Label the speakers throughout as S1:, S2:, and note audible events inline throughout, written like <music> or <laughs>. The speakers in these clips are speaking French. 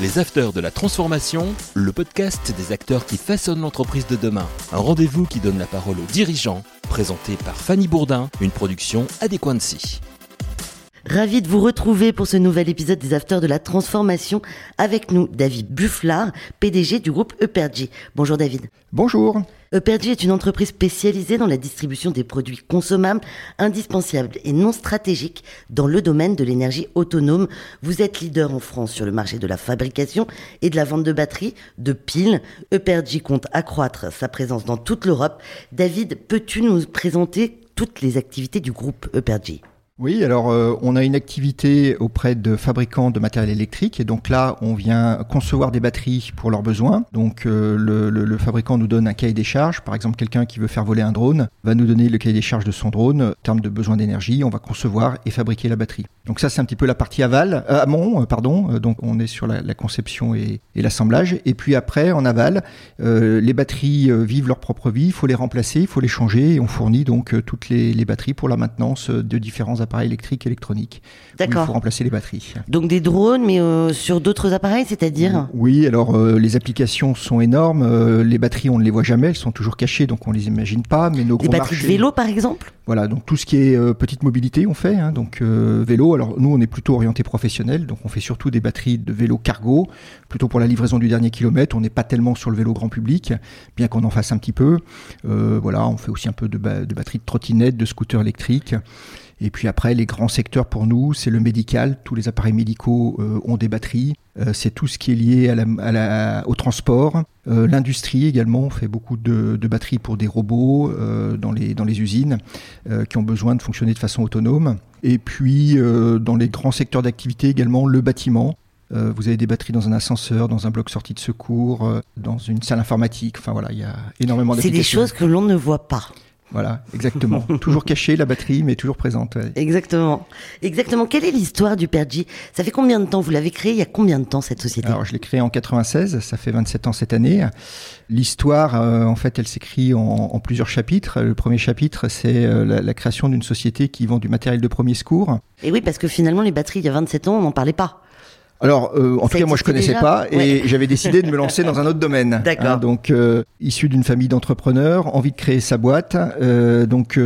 S1: Les Afters de la Transformation, le podcast des acteurs qui façonnent l'entreprise de demain. Un rendez-vous qui donne la parole aux dirigeants, présenté par Fanny Bourdin, une production Adéquancy.
S2: Ravi de vous retrouver pour ce nouvel épisode des Afters de la Transformation. Avec nous, David Bufflard, PDG du groupe Epergy. Bonjour David.
S3: Bonjour.
S2: Epergy est une entreprise spécialisée dans la distribution des produits consommables, indispensables et non stratégiques dans le domaine de l'énergie autonome. Vous êtes leader en France sur le marché de la fabrication et de la vente de batteries, de piles. Epergy compte accroître sa présence dans toute l'Europe. David, peux-tu nous présenter toutes les activités du groupe Epergy
S3: oui, alors euh, on a une activité auprès de fabricants de matériel électrique et donc là on vient concevoir des batteries pour leurs besoins. Donc euh, le, fabricant nous donne un cahier des charges. Par exemple, quelqu'un qui veut faire voler un drone va nous donner le cahier des charges de son drone en termes de besoin d'énergie. On va concevoir et fabriquer la batterie. Donc ça c'est un petit peu la partie aval, euh, amont, pardon. donc on est sur la, conception et, et l'assemblage. Et puis après en aval, les batteries vivent leur propre vie. Il faut les remplacer, il faut les changer et on fournit donc toutes les, les batteries pour la maintenance de différents appareils électriques, électroniques. D'accord. Il faut remplacer les batteries.
S2: Donc des drones, mais euh, sur d'autres appareils, c'est-à-dire
S3: Oui, alors euh, les applications sont énormes. Euh, les batteries, on ne les voit jamais, elles sont toujours cachées, donc on les imagine pas. Mais nos
S2: les batteries de vélo, par exemple?
S3: Voilà, donc tout ce qui est petite mobilité, on fait. Hein, donc vélo. Alors nous, on est plutôt orienté professionnel, donc on fait surtout des batteries de vélo cargo, plutôt pour la livraison du dernier kilomètre. On n'est pas tellement sur le vélo grand public, bien qu'on en fasse un petit peu. voilà, on fait aussi un peu de, de batteries de trottinettes, de scooters électriques. Et puis après, les grands secteurs pour nous, c'est le médical. Tous les appareils médicaux euh, ont des batteries. Euh, c'est tout ce qui est lié à la, au transport. Euh, l'industrie également on fait beaucoup de, de, batteries pour des robots dans, les, dans les usines qui ont besoin de fonctionner de façon autonome. Et puis dans les grands secteurs d'activité également, le bâtiment. vous avez des batteries dans un ascenseur, dans un bloc sortie de secours, dans une salle informatique. Enfin voilà, il y a énormément
S2: d'applications. C'est des choses que l'on ne voit pas.
S3: Voilà, exactement. <laughs> toujours cachée la batterie, mais toujours présente.
S2: Exactement. Exactement. Quelle est l'histoire du Pergy Ça fait combien de temps? Vous l'avez créé Il y a combien de temps cette société?
S3: Alors, je l'ai créée en 96. Ça fait 27 ans cette année. L'histoire, euh, en fait, elle s'écrit en, plusieurs chapitres. Le premier chapitre, c'est euh, la, la, création d'une société qui vend du matériel de premier secours.
S2: Et oui, parce que finalement, les batteries, il y a 27 ans, on n'en parlait pas.
S3: Alors, euh, en tout cas, moi, je connaissais pas et j'avais décidé de me lancer dans un autre domaine.
S2: D'accord. Hein,
S3: donc, euh, issu d'une famille d'entrepreneurs, envie de créer sa boîte. Euh, donc,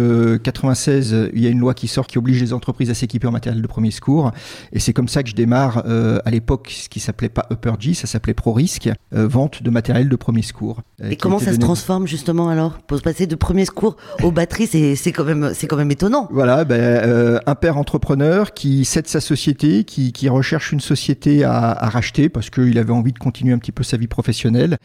S3: 96, il y a une loi qui sort qui oblige les entreprises à s'équiper en matériel de premier secours. Et c'est comme ça que je démarre à l'époque ce qui s'appelait pas Upper G, ça s'appelait ProRisk, vente de matériel de premier secours.
S2: et comment ça se transforme justement alors pour se passer de premier secours aux batteries C'est quand même c'est quand même étonnant.
S3: Voilà, ben, un père entrepreneur qui cède sa société, qui, qui recherche une société à, racheter parce qu'il avait envie de continuer un petit peu sa vie professionnelle,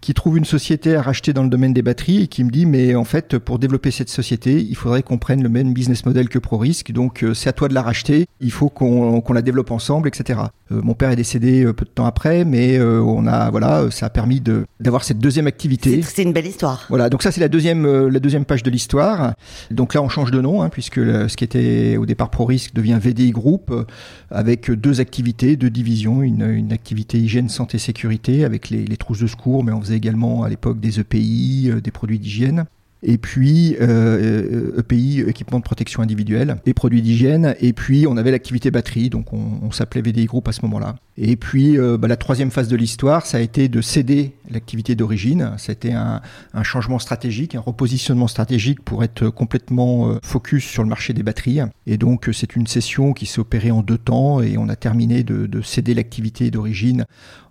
S3: qui trouve une société à racheter dans le domaine des batteries et qui me dit mais en fait pour développer cette société il faudrait qu'on prenne le même business model que ProRisk donc euh, c'est à toi de la racheter, il faut qu'on la développe ensemble etc. Euh, mon père est décédé euh, peu de temps après mais on a voilà ça a permis de d'avoir cette deuxième activité.
S2: C'est une belle histoire.
S3: Voilà donc ça c'est la deuxième la deuxième page de l'histoire. Donc là on change de nom hein, puisque ce qui était au départ ProRisk devient VDI Group avec deux activités, deux division, une, activité hygiène, santé, sécurité avec les, trousses de secours, mais on faisait également à l'époque des EPI, euh, des produits d'hygiène. Et puis euh, EPI, euh, e équipement de protection individuelle et produits d'hygiène. Et puis on avait l'activité batterie, donc on, on s'appelait VDI Group à ce moment-là. Et puis euh, bah, la troisième phase de l'histoire, ça a été de céder l'activité d'origine. Été un, un, changement stratégique, un repositionnement stratégique pour être complètement euh, focus sur le marché des batteries. Et donc c'est une session qui s'est opérée en deux temps et on a terminé de, de céder l'activité d'origine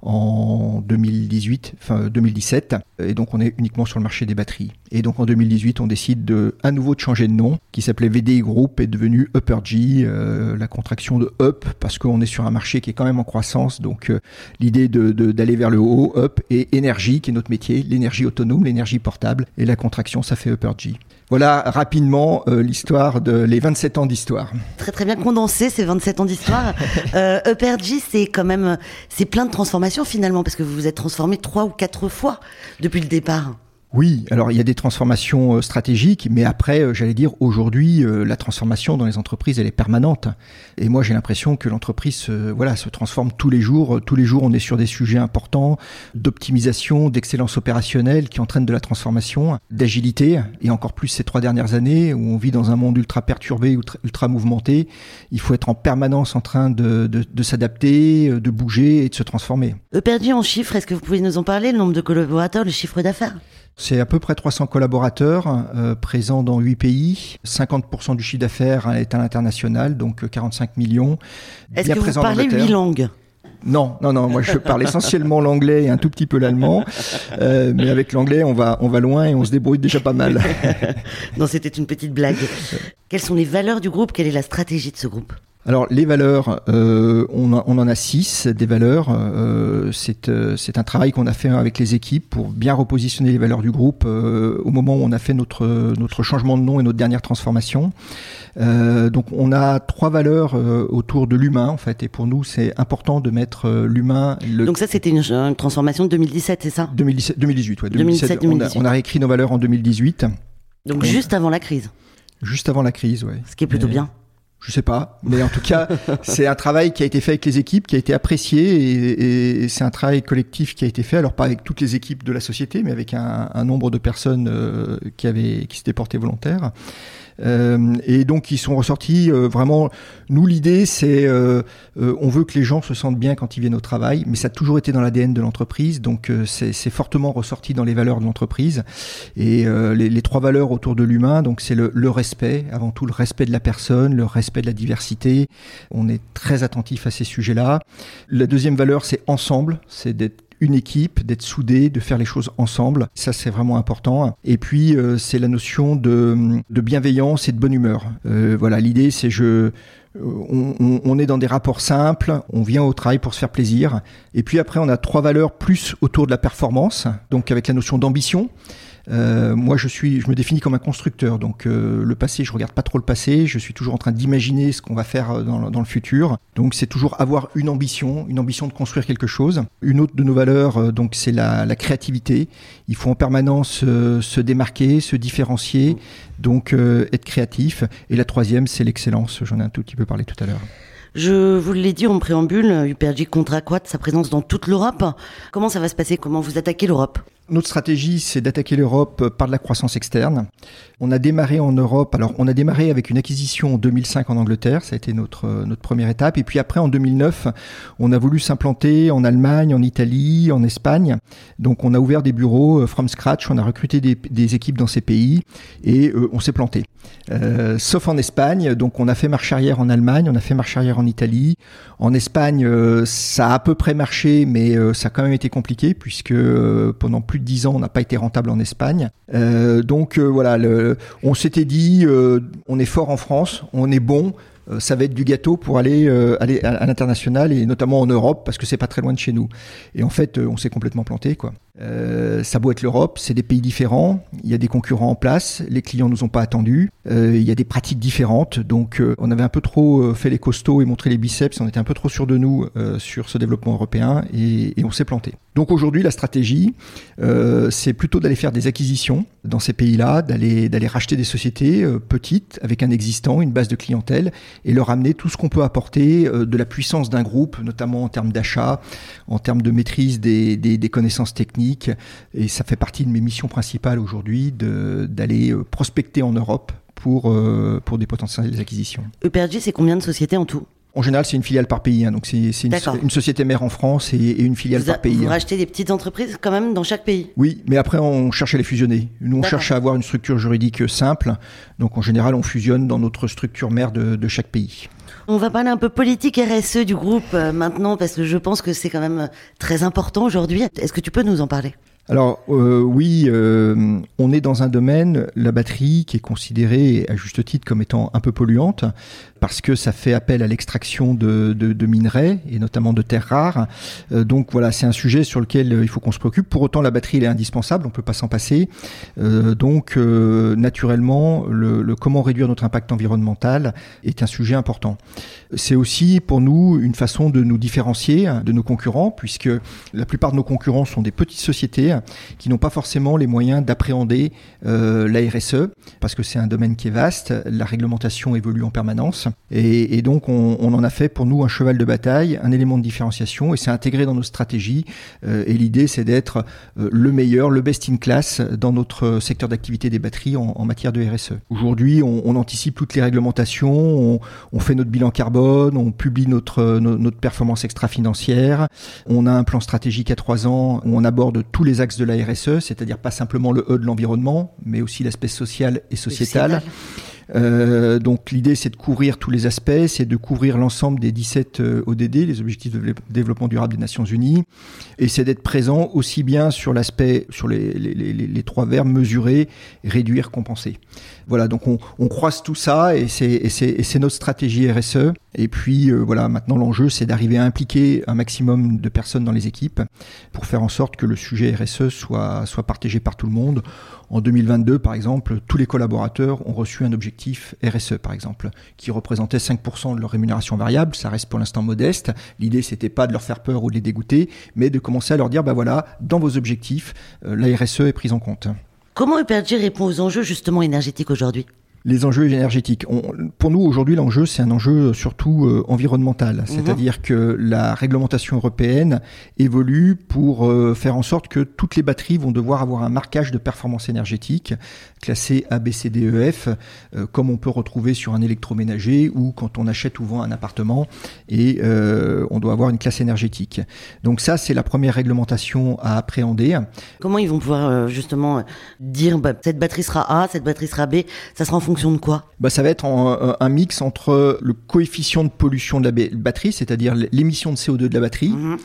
S3: en 2018, enfin 2017. Et donc on est uniquement sur le marché des batteries. Et donc en 2018, on décide de, à nouveau de changer de nom, qui s'appelait VDI Group, est devenu Upper G, euh, la contraction de Up, parce qu'on est sur un marché qui est quand même en croissance. Donc euh, l'idée d'aller de, vers le haut, Up, et énergie, qui est notre métier, l'énergie autonome, l'énergie portable, et la contraction, ça fait Upper G. Voilà rapidement euh, l'histoire de les 27 ans d'histoire.
S2: Très très bien condensé ces 27 ans d'histoire. <laughs> euh, Upper G, c'est quand même c'est plein de transformations finalement parce que vous vous êtes transformé trois ou quatre fois depuis le départ.
S3: Oui, alors il y a des transformations euh, stratégiques, mais après, euh, j'allais dire, aujourd'hui, euh, la transformation dans les entreprises, elle est permanente. Et moi, j'ai l'impression que l'entreprise voilà, se transforme tous les jours. Tous les jours, on est sur des sujets importants d'optimisation, d'excellence opérationnelle qui entraînent de la transformation, d'agilité. Et encore plus ces trois dernières années où on vit dans un monde ultra perturbé, ultra, mouvementé. Il faut être en permanence en train de, de s'adapter, de bouger et de se transformer.
S2: perdu en chiffres, est-ce que vous pouvez nous en parler, le nombre de collaborateurs, le chiffre d'affaires?
S3: C'est à peu près 300 collaborateurs euh, présents dans 8 pays. 50% du chiffre d'affaires est à l'international, donc 45 euh, millions.
S2: Est-ce que vous parlez 8 langues?
S3: Non, non, non. Moi, je parle essentiellement l'anglais et un tout petit peu l'allemand. Euh, mais avec l'anglais, on va, on va loin et on se débrouille déjà pas mal. <laughs>
S2: non, c'était une petite blague. Quelles sont les valeurs du groupe? Quelle est la stratégie de ce groupe?
S3: Alors les valeurs, euh, on, on, en a six des valeurs. Euh, euh, c'est un travail qu'on a fait avec les équipes pour bien repositionner les valeurs du groupe au moment où on a fait notre notre changement de nom et notre dernière transformation. donc on a trois valeurs autour de l'humain en fait et pour nous c'est important de mettre l'humain.
S2: Donc ça c'était une, transformation de 2017 c'est ça?
S3: 2017 2018 ouais. 2017, 2018. On, a, réécrit nos valeurs en 2018.
S2: Donc juste avant la crise.
S3: Juste avant la crise, ouais.
S2: Ce qui est plutôt bien.
S3: Je sais pas, mais en tout cas, <laughs> c'est un travail qui a été fait avec les équipes, qui a été apprécié, et, c'est un travail collectif qui a été fait. Alors pas avec toutes les équipes de la société, mais avec un, nombre de personnes euh, qui avaient, qui s'étaient portées volontaires. Euh, et donc ils sont ressortis euh, vraiment. Nous l'idée c'est euh, on veut que les gens se sentent bien quand ils viennent au travail, mais ça a toujours été dans l'ADN de l'entreprise, donc c'est fortement ressorti dans les valeurs de l'entreprise. Et les, les, trois valeurs autour de l'humain, donc c'est le, le, respect, avant tout le respect de la personne, le respect de la diversité. On est très attentif à ces sujets-là. La deuxième valeur c'est ensemble, c'est d'être une équipe, d'être soudé, de faire les choses ensemble. Ça, c'est vraiment important. Et puis, euh, c'est la notion de, bienveillance et de bonne humeur. Euh, voilà, l'idée, c'est je on, est dans des rapports simples, on vient au travail pour se faire plaisir. Et puis après, on a trois valeurs plus autour de la performance, donc avec la notion d'ambition. Euh, moi, je suis, je me définis comme un constructeur. Donc, euh, le passé, je regarde pas trop le passé. Je suis toujours en train d'imaginer ce qu'on va faire euh, dans, le futur. Donc, c'est toujours avoir une ambition, une ambition de construire quelque chose. Une autre de nos valeurs, donc, c'est la, la, créativité. Il faut en permanence se démarquer, se différencier, donc être créatif. Et la troisième, c'est l'excellence. J'en ai un tout petit peu parlé tout à l'heure.
S2: Je vous l'ai dit en préambule, UPRG compte accroître sa présence dans toute l'Europe? Comment ça va se passer? Comment vous attaquez l'Europe?
S3: Notre stratégie, c'est d'attaquer l'Europe par de la croissance externe. On a démarré en Europe, alors on a démarré avec une acquisition en 2005 en Angleterre, ça a été notre, notre première étape. Et puis après, en 2009, on a voulu s'implanter en Allemagne, en Italie, en Espagne. Donc on a ouvert des bureaux euh, from scratch, on a recruté des, équipes dans ces pays et euh, on s'est planté. Euh, sauf en Espagne, donc on a fait marche arrière en Allemagne, on a fait marche arrière en Italie. En Espagne, ça a à peu près marché, mais ça a quand même été compliqué puisque pendant plus de dix ans, on n'a pas été rentable en Espagne. Euh, donc euh, voilà, on s'était dit, euh, on est fort en France, on est bon, ça va être du gâteau pour aller, aller à, l'international et notamment en Europe parce que c'est pas très loin de chez nous. Et en fait, on s'est complètement planté quoi. Ça doit être l'Europe, c'est des pays différents, il y a des concurrents en place, les clients nous ont pas attendus, il y a des pratiques différentes, donc on avait un peu trop fait les costauds et montré les biceps, on était un peu trop sûr de nous sur ce développement européen et, et on s'est planté. Donc aujourd'hui, la stratégie, c'est plutôt d'aller faire des acquisitions dans ces pays-là, d'aller d'aller racheter des sociétés petites avec un existant, une base de clientèle et leur amener tout ce qu'on peut apporter euh, de la puissance d'un groupe, notamment en termes d'achat, en termes de maîtrise des, des, connaissances techniques. Et ça fait partie de mes missions principales aujourd'hui d'aller euh, prospecter en Europe pour, euh, pour des potentielles acquisitions.
S2: EPRG, c'est combien de sociétés en tout?
S3: En général, c'est une filiale par pays. Hein, donc, c'est une, une, société mère en France et, une filiale par pays.
S2: Vous hein. rachetez des petites entreprises quand même dans chaque pays?
S3: Oui, mais après, on cherche à les fusionner. Nous, on cherche à avoir une structure juridique simple. Donc, en général, on fusionne dans notre structure mère de, de chaque pays.
S2: On va parler un peu politique RSE du groupe euh, maintenant, parce que je pense que c'est quand même très important aujourd'hui. Est-ce que tu peux nous en parler?
S3: Alors euh, oui, euh, on est dans un domaine, la batterie, qui est considérée à juste titre comme étant un peu polluante, parce que ça fait appel à l'extraction de, minerais et notamment de terres rares. Euh, donc voilà, c'est un sujet sur lequel il faut qu'on se préoccupe. Pour autant, la batterie elle est indispensable, on peut pas s'en passer. Donc naturellement, le, le, comment réduire notre impact environnemental est un sujet important. C'est aussi pour nous une façon de nous différencier de nos concurrents, puisque la plupart de nos concurrents sont des petites sociétés qui n'ont pas forcément les moyens d'appréhender euh, la RSE, parce que c'est un domaine qui est vaste, la réglementation évolue en permanence, et, donc on, en a fait pour nous un cheval de bataille, un élément de différenciation, et c'est intégré dans nos stratégies, euh, et l'idée c'est d'être euh, le meilleur, le best in class dans notre secteur d'activité des batteries en, matière de RSE. Aujourd'hui, on, anticipe toutes les réglementations, on, fait notre bilan carbone, on publie notre, notre performance extra-financière, on a un plan stratégique à trois ans où on aborde tous les de la RSE, c'est-à-dire pas simplement le E de l'environnement, mais aussi l'aspect social et sociétal. Euh, donc l'idée c'est de couvrir tous les aspects, c'est de couvrir l'ensemble des 17 euh, ODD, les objectifs de développement durable des Nations Unies, et c'est d'être présent aussi bien sur l'aspect, sur les, trois verbes mesurer, réduire, compenser. Voilà, donc on, croise tout ça et c'est notre stratégie RSE. Et puis euh, voilà, maintenant l'enjeu c'est d'arriver à impliquer un maximum de personnes dans les équipes pour faire en sorte que le sujet RSE soit partagé par tout le monde. En 2022, par exemple, tous les collaborateurs ont reçu un objectif RSE, par exemple, qui représentait 5% de leur rémunération variable. Ça reste pour l'instant modeste. L'idée, c'était pas de leur faire peur ou de les dégoûter, mais de commencer à leur dire, bah voilà, dans vos objectifs, euh, la RSE est prise en compte.
S2: Comment EPRG répond aux enjeux justement énergétiques aujourd'hui?
S3: Les enjeux énergétiques. pour nous, aujourd'hui, l'enjeu, c'est un enjeu surtout euh, environnemental. Mhm. C'est-à-dire que la réglementation européenne évolue pour euh, faire en sorte que toutes les batteries vont devoir avoir un marquage de performance énergétique classé A, B, C, D, E, F, euh, comme on peut retrouver sur un électroménager ou quand on achète ou vend un appartement et on doit avoir une classe énergétique. Donc ça, c'est la première réglementation à appréhender.
S2: Comment ils vont pouvoir justement dire bah, cette batterie sera A, cette batterie sera B Ça sera en fonction de quoi?
S3: Bah, Ça va être euh, un mix entre le coefficient de pollution de la batterie, c'est-à-dire l'émission de CO2 de la batterie, mhm.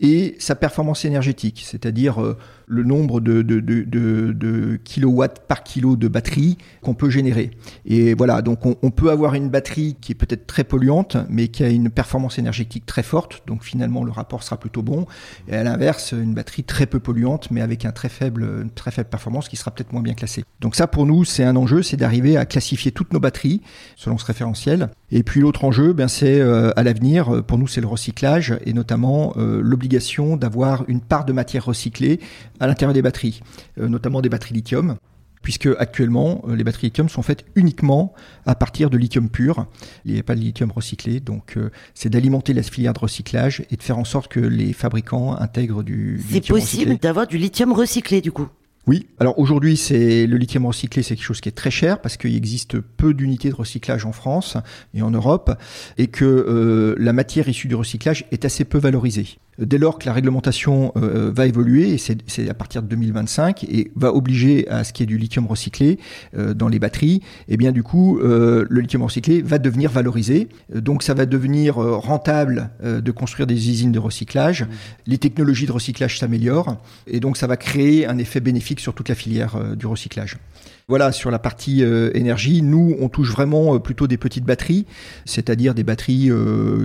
S3: Et sa performance énergétique, c'est-à-dire euh, le nombre de, kilowatts par kilo de batterie qu'on peut générer. Et voilà, donc on, on, peut avoir une batterie qui est peut-être très polluante, mais qui a une performance énergétique très forte, donc finalement le rapport sera plutôt bon. Et à l'inverse, une batterie très peu polluante, mais avec un très faible, une très faible performance qui sera peut-être moins bien classée. Donc ça, pour nous, c'est un enjeu, c'est d'arriver à classifier toutes nos batteries selon ce référentiel. Et puis l'autre enjeu, ben, c'est euh, à l'avenir, pour nous, c'est le recyclage et notamment euh, l'obligation d'avoir une part de matière recyclée à l'intérieur des batteries, euh, notamment des batteries lithium puisque actuellement euh, les batteries lithium sont faites uniquement à partir de lithium pur. Il n'y a pas de lithium recyclé, donc euh, c'est d'alimenter la filière de recyclage et de faire en sorte que les fabricants intègrent du,
S2: du C'est possible d'avoir du lithium recyclé du coup?
S3: Oui, alors aujourd'hui, c'est le lithium recyclé, c'est quelque chose qui est très cher parce qu'il existe peu d'unités de recyclage en France et en Europe, et que euh, la matière issue du recyclage est assez peu valorisée. Dès lors que la réglementation euh, va évoluer, et c'est à partir de 2025, et va obliger à ce qu'il y ait du lithium recyclé euh, dans les batteries, et eh bien du coup, le lithium recyclé va devenir valorisé. Donc ça va devenir rentable de construire des usines de recyclage. Mmh. Les technologies de recyclage s'améliorent, et donc ça va créer un effet bénéfique sur toute la filière euh, du recyclage. Voilà, sur la partie euh, énergie, nous, on touche vraiment euh, plutôt des petites batteries, c'est-à-dire des batteries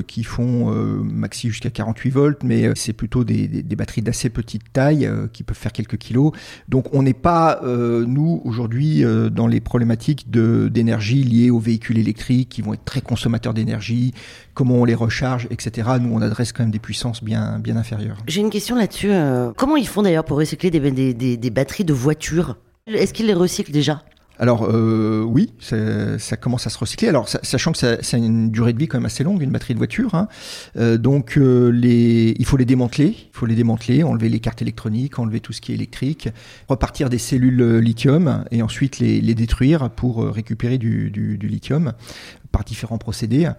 S3: qui font maxi jusqu'à 48 volts, mais c'est plutôt des, batteries d'assez petite taille qui peuvent faire quelques kilos. Donc on n'est pas, nous, aujourd'hui, dans les problématiques d'énergie liées aux véhicules électriques qui vont être très consommateurs d'énergie, comment on les recharge, etc. Nous, on adresse quand même des puissances bien, bien inférieures.
S2: J'ai une question là-dessus. comment ils font d'ailleurs pour recycler des, des, des batteries de voitures? Est-ce qu'ils les recyclent déjà?
S3: Alors euh, oui, ça commence à se recycler. Alors sachant que ça, a une durée de vie quand même assez longue, une batterie de voiture. Hein. Euh, donc euh, il faut les démanteler, il faut les démanteler, enlever les cartes électroniques, enlever tout ce qui est électrique, repartir des cellules lithium et ensuite les, détruire pour récupérer du lithium par différents procédés.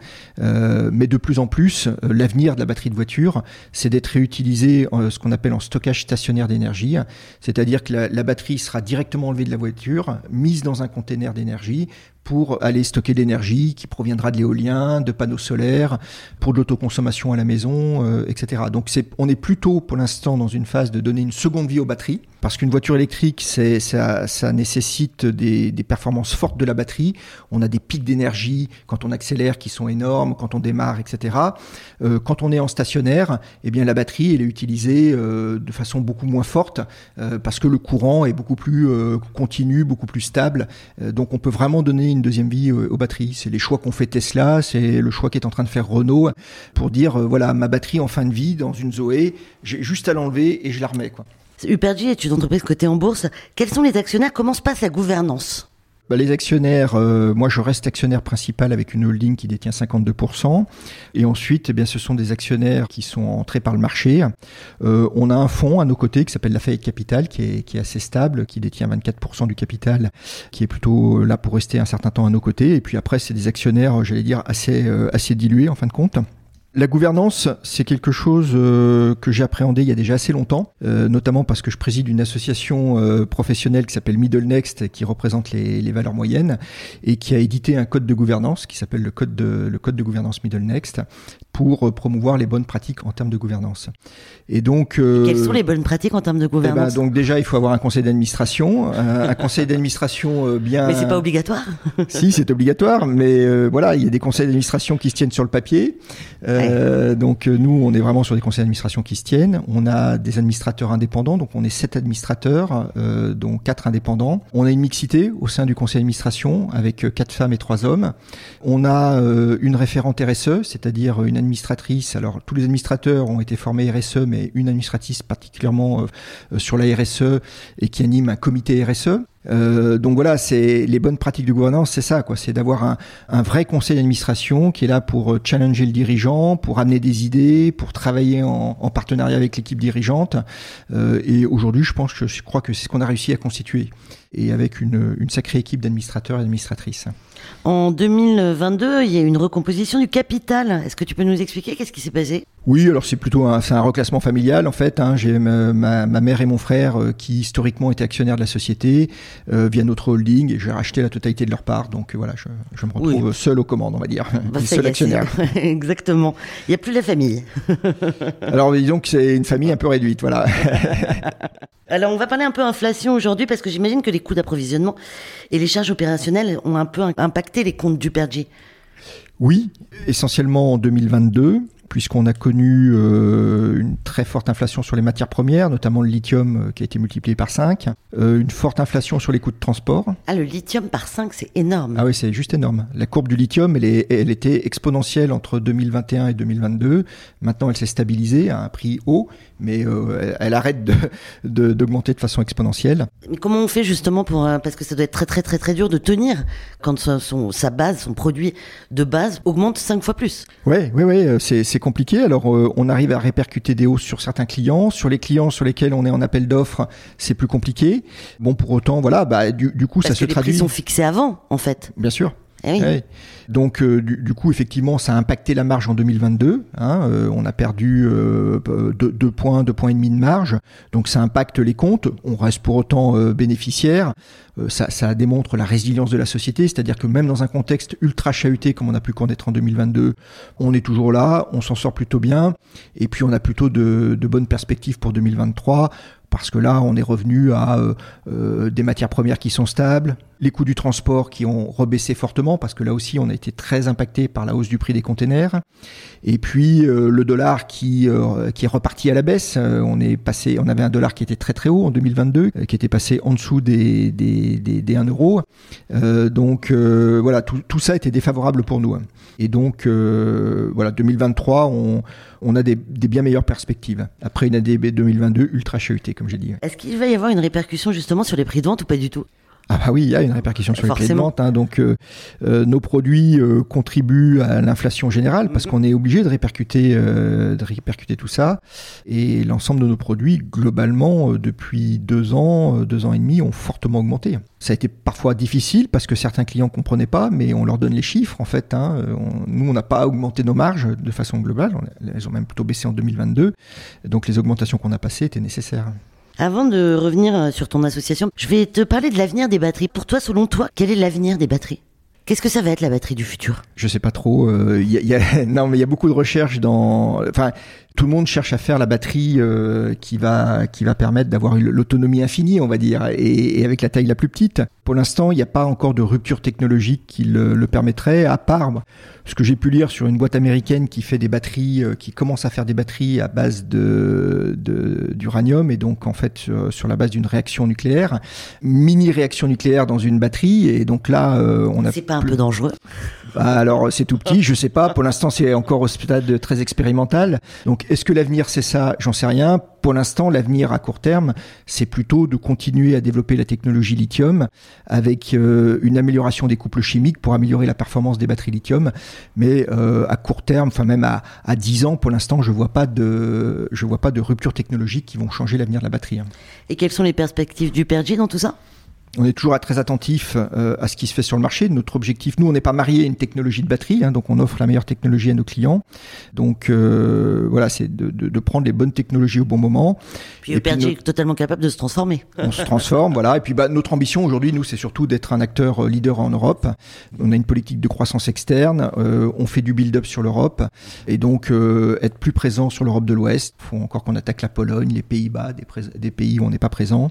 S3: Euh, mais de plus en plus, euh, l'avenir de la batterie de voiture, c'est d'être réutilisée ce qu'on appelle en stockage stationnaire d'énergie. C'est-à-dire que la, la, batterie sera directement enlevée de la voiture, mise dans un container d'énergie pour aller stocker l'énergie qui proviendra de l'éolien, de panneaux solaires, pour de l'autoconsommation à la maison, euh, etc. Donc c'est, on est plutôt pour l'instant dans une phase de donner une seconde vie aux batteries, parce qu'une voiture électrique, ça, nécessite des, performances fortes de la batterie. On a des pics d'énergie quand on accélère qui sont énormes, quand on démarre, etc. Euh, quand on est en stationnaire, eh bien la batterie elle est utilisée euh, de façon beaucoup moins forte, parce que le courant est beaucoup plus continu, beaucoup plus stable. donc on peut vraiment donner une deuxième vie aux batteries. C'est les choix qu'ont fait Tesla, c'est le choix qu'est en train de faire Renault pour dire voilà ma batterie en fin de vie dans une Zoé, j'ai juste à l'enlever et je la remets quoi.
S2: Upergy est une entreprise cotée en bourse. Quels sont les actionnaires? Comment se passe la gouvernance?
S3: Bah, les actionnaires, euh, moi je reste actionnaire principal avec une holding qui détient 52%. Et ensuite, eh bien, ce sont des actionnaires qui sont entrés par le marché. Euh, on a un fonds à nos côtés qui s'appelle Lafayette Capital, qui est, qui est assez stable, qui détient 24% du capital, qui est plutôt là pour rester un certain temps à nos côtés. Et puis après, c'est des actionnaires, j'allais dire, euh, assez dilués en fin de compte. La gouvernance, c'est quelque chose euh, que j'ai appréhendé il y a déjà assez longtemps, euh, notamment parce que je préside une association euh, professionnelle qui s'appelle Middle Next, qui représente les, les, valeurs moyennes, et qui a édité un code de gouvernance qui s'appelle le code de le code de gouvernance Middle Next pour promouvoir les bonnes pratiques en termes de gouvernance.
S2: Et donc, quelles sont les bonnes pratiques en termes de eh ben, gouvernance?
S3: Donc déjà, il faut avoir un conseil d'administration, un conseil d'administration bien.
S2: Mais c'est pas obligatoire?
S3: si, c'est obligatoire, mais voilà, il y a des conseils d'administration qui se tiennent sur le papier. Euh, donc euh, nous, on est vraiment sur des conseils d'administration qui se tiennent. On a des administrateurs indépendants, donc on est sept administrateurs, euh, dont quatre indépendants. On a une mixité au sein du conseil d'administration avec euh, quatre femmes et trois hommes. On a une référente RSE, c'est-à-dire une administratrice. Alors tous les administrateurs ont été formés RSE, mais une administratrice particulièrement sur la RSE et qui anime un comité RSE. Euh, donc voilà, c'est les bonnes pratiques de gouvernance, c'est ça, quoi. C'est d'avoir un, vrai conseil d'administration qui est là pour euh, challenger le dirigeant, pour amener des idées, pour travailler en, en partenariat avec l'équipe dirigeante. Euh, et aujourd'hui, je pense que je crois que c'est ce qu'on a réussi à constituer et avec une, une sacrée équipe d'administrateurs et d'administratrices.
S2: En 2022, il y a une recomposition du capital. Est-ce que tu peux nous expliquer qu'est-ce qui s'est passé?
S3: Oui, alors c'est plutôt un, un reclassement familial en fait. Hein. J'ai ma, ma, mère et mon frère euh, qui historiquement étaient actionnaires de la société euh, via notre holding et j'ai racheté la totalité de leur part. Donc voilà, je, je me retrouve seul aux commandes, on va dire,
S2: bah, <laughs> seul actionnaire. <laughs> Exactement. Il n'y a plus la famille. <laughs>
S3: alors disons que c'est une famille un peu réduite, voilà.
S2: Alors on va parler un peu inflation aujourd'hui parce que j'imagine que les coûts d'approvisionnement et les charges opérationnelles ont un peu impacté les comptes du PERG.
S3: Oui, essentiellement en 2022 puisqu'on a connu euh, une très forte inflation sur les matières premières, notamment le lithium euh, qui a été multiplié par 5, euh, une forte inflation sur les coûts de transport.
S2: Ah, le lithium par 5, c'est énorme.
S3: Ah oui, c'est juste énorme. La courbe du lithium, elle, est, elle était exponentielle entre 2021 et 2022. Maintenant, elle s'est stabilisée à un prix haut, mais elle arrête d'augmenter de, de, façon exponentielle.
S2: Mais comment on fait justement pour... Parce que ça doit être très très très très dur de tenir quand son, sa base, son produit de base augmente 5 fois plus.
S3: Oui, oui, oui, c'est compliqué. Alors, euh, on arrive à répercuter des hausses sur certains clients. Sur les clients sur lesquels on est en appel d'offres, c'est plus compliqué. Bon, pour autant, voilà, bah, du, du coup,
S2: Parce
S3: ça
S2: que
S3: se traduit.
S2: Les prix sont fixés avant, en fait.
S3: Bien sûr.
S2: Eh oui.
S3: Ouais. Donc euh, du, du, coup effectivement ça a impacté la marge en 2022. Hein, euh, on a perdu euh, deux, deux, points, deux points et demi de marge. Donc ça impacte les comptes. On reste pour autant bénéficiaire. Euh, ça, démontre la résilience de la société, c'est-à-dire que même dans un contexte ultra chahuté comme on a pu connaître en 2022, on est toujours là, on s'en sort plutôt bien. Et puis on a plutôt de, bonnes perspectives pour 2023 parce que là, on est revenu à euh, euh, des matières premières qui sont stables, les coûts du transport qui ont rebaissé fortement, parce que là aussi, on a été très impacté par la hausse du prix des containers, et puis le dollar qui qui est reparti à la baisse. On est passé, on avait un dollar qui était très très haut en 2022, qui était passé en dessous des des, des, des 1 euro. donc voilà, tout, ça était défavorable pour nous. Et donc voilà, 2023, on on a des, des, bien meilleures perspectives. Après une année 2022 ultra chahutée, comme j'ai dit.
S2: Est-ce qu'il va y avoir une répercussion justement sur les prix de vente ou pas du tout?
S3: Ah bah oui, il y a une répercussion sur Forcément. les prix de vente. Hein, donc euh, euh, nos produits euh, contribuent à l'inflation générale parce qu'on est obligé de répercuter, euh, de répercuter tout ça. Et l'ensemble de nos produits, globalement, depuis deux ans, deux ans et demi, ont fortement augmenté. Ça a été parfois difficile parce que certains clients comprenaient pas, mais on leur donne les chiffres en fait. Hein. On, nous, on n'a pas augmenté nos marges de façon globale. Elles ont même plutôt baissé en 2022. Donc les augmentations qu'on a passées étaient nécessaires.
S2: Avant de revenir euh, sur ton association, je vais te parler de l'avenir des batteries. Pour toi, selon toi, quel est l'avenir des batteries? Qu'est-ce que ça va être la batterie du futur?
S3: Je sais pas trop. Euh, y a, y a, <laughs> non, mais il y a beaucoup de recherches dans. Enfin, Tout le monde cherche à faire la batterie euh, qui va qui va permettre d'avoir l'autonomie infinie, on va dire, et, avec la taille la plus petite. Pour l'instant, il n'y a pas encore de rupture technologique qui le, le permettrait, à part ce que j'ai pu lire sur une boîte américaine qui fait des batteries, euh, qui commence à faire des batteries à base de d'uranium et donc en fait sur, sur la base d'une réaction nucléaire, mini réaction nucléaire dans une batterie et donc là euh, on a.
S2: C'est pas un peu dangereux?
S3: Bah, alors c'est tout petit, je sais pas. Pour l'instant c'est encore au stade très expérimental. Donc est-ce que l'avenir c'est ça? J'en sais rien. Pour l'instant l'avenir à court terme c'est plutôt de continuer à développer la technologie lithium avec euh, une amélioration des couples chimiques pour améliorer la performance des batteries lithium. Mais euh, à court terme, enfin même à, à 10 ans, pour l'instant je vois pas de vois pas de rupture technologique qui vont changer l'avenir de la batterie. Hein.
S2: Et quelles sont les perspectives du Pergy dans tout ça?
S3: On est toujours très attentif euh, à ce qui se fait sur le marché. Notre objectif, nous, on n'est pas marié à une technologie de batterie, hein, donc on offre la meilleure technologie à nos clients. Donc euh, voilà, c'est de, de, de, prendre les bonnes technologies au bon moment.
S2: Puis le est totalement capable de se transformer. <laughs>
S3: On se transforme, voilà. Et puis bah, notre ambition aujourd'hui, nous, c'est surtout d'être un acteur euh, leader en Europe. On a une politique de croissance externe, euh, on fait du build-up sur l'Europe, et donc euh, être plus présent sur l'Europe de l'Ouest. Il faut encore qu'on attaque la Pologne, les Pays-Bas, des, des, pays où on n'est pas présent,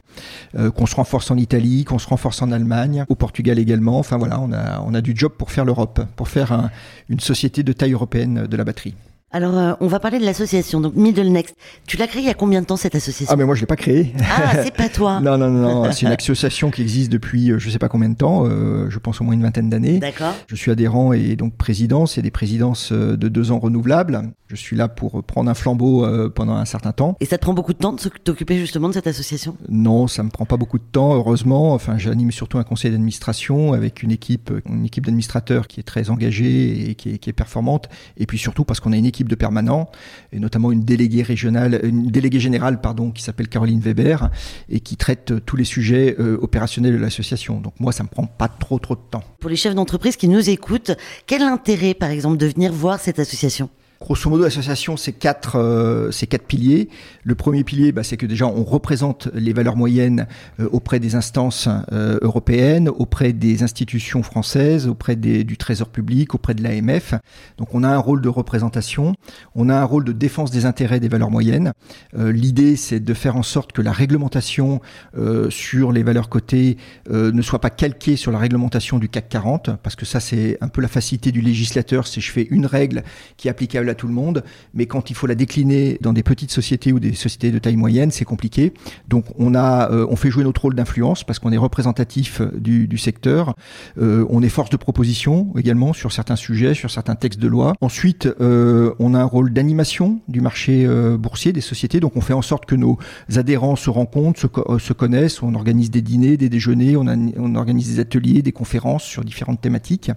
S3: qu'on se renforce en Italie qu'on se renforce en Allemagne, au Portugal également. Enfin voilà, on a, on a du job pour faire l'Europe, pour faire une société de taille européenne de la batterie.
S2: Alors, euh, on va parler de l'association, donc Middle Next. Tu l'as créée il y a combien de temps cette association?
S3: Ah, mais moi je l'ai pas créée.
S2: Ah, c'est pas toi. <laughs>
S3: non, non, non, non. c'est une <laughs> association qui existe depuis euh, je sais pas combien de temps, euh, je pense au moins une vingtaine d'années.
S2: D'accord.
S3: Je suis adhérent et donc président. C'est des présidences de deux ans renouvelables. Je suis là pour prendre un flambeau pendant un certain temps.
S2: Et ça te prend beaucoup de temps de t'occuper justement de cette association?
S3: Non, ça me prend pas beaucoup de temps, heureusement. Enfin, j'anime surtout un conseil d'administration avec une équipe, une équipe d'administrateurs qui est très engagée et qui est, qui est performante. Et puis surtout parce qu'on a une équipe de permanents et notamment une déléguée régionale, une déléguée générale pardon, qui s'appelle Caroline Weber et qui traite tous les sujets euh, opérationnels de l'association. Donc moi, ça me prend pas trop trop de temps.
S2: Pour les chefs d'entreprise qui nous écoutent, quel intérêt, par exemple, de venir voir cette association?
S3: Grosso modo, l'association, c'est quatre, euh, quatre piliers. Le premier pilier, bah, c'est que déjà, on représente les valeurs moyennes euh, auprès des instances euh, européennes, auprès des institutions françaises, auprès des, du Trésor public, auprès de l'AMF. Donc, on a un rôle de représentation. On a un rôle de défense des intérêts des valeurs moyennes. L'idée, c'est de faire en sorte que la réglementation sur les valeurs cotées ne soit pas calquée sur la réglementation du CAC 40, parce que ça, c'est un peu la facilité du législateur. C'est je fais une règle qui est applicable à tout le monde, mais quand il faut la décliner dans des petites sociétés ou des sociétés de taille moyenne, c'est compliqué. Donc on a, euh, on fait jouer notre rôle d'influence parce qu'on est représentatif euh, du, secteur. Euh, on est force de proposition également sur certains sujets, sur certains textes de loi. Ensuite, on a un rôle d'animation du marché boursier des sociétés. Donc on fait en sorte que nos adhérents se rencontrent, se, se connaissent. On organise des dîners, des déjeuners, on, organise des ateliers, des conférences sur différentes thématiques.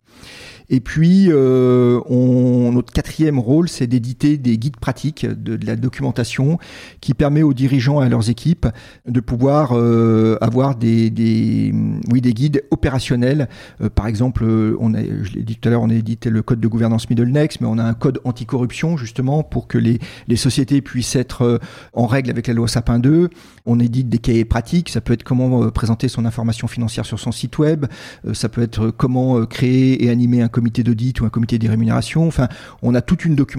S3: Et puis, notre quatrième rôle, c'est d'éditer des guides pratiques, de, la documentation, qui permet aux dirigeants et à leurs équipes de pouvoir euh, avoir des, des, oui, des guides opérationnels. Euh, par exemple, on a, je l'ai dit tout à l'heure, on a édité le code de gouvernance Middle Next, mais on a un code anticorruption justement pour que les, les sociétés puissent être euh, en règle avec la loi Sapin 2. On édite des cahiers pratiques. Ça peut être comment euh, présenter son information financière sur son site web. ça peut être comment créer et animer un comité d'audit ou un comité des rémunérations. Enfin, on a toute une documentation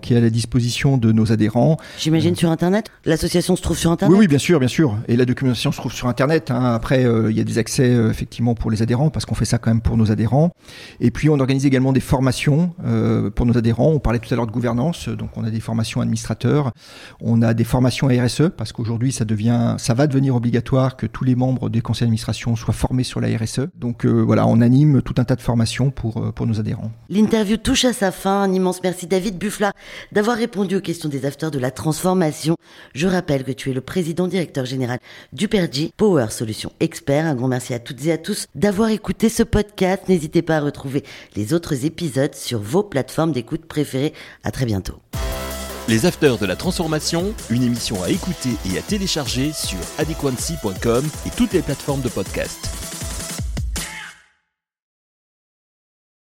S3: qui est à la disposition de nos adhérents.
S2: J'imagine euh, sur Internet? L'association se trouve sur Internet?
S3: Oui, oui, bien sûr, bien sûr. Et la documentation se trouve sur Internet. Hein. Après, euh, il y a des accès euh, effectivement pour les adhérents parce qu'on fait ça quand même pour nos adhérents. Et puis, on organise également des formations pour nos adhérents. On parlait tout à l'heure de gouvernance, donc on a des formations administrateurs. On a des formations RSE parce qu'aujourd'hui, ça devient, ça va devenir obligatoire que tous les membres des conseils d'administration soient formés sur la RSE. Donc voilà, on anime tout un tas de formations pour pour nos adhérents.
S2: L'interview touche à sa fin. Un immense merci David Buffla d'avoir répondu aux questions des acteurs de la transformation. Je rappelle que tu es le président directeur général du PERGI Power Solutions Expert. Un grand merci à toutes et à tous d'avoir écouté ce podcast. N'hésitez pas à retrouver les autres épisodes sur vos plateformes d'écoute préférées. À très bientôt.
S1: Les Afters de la Transformation, une émission à écouter et à télécharger sur adequancy.com et toutes les plateformes de podcast.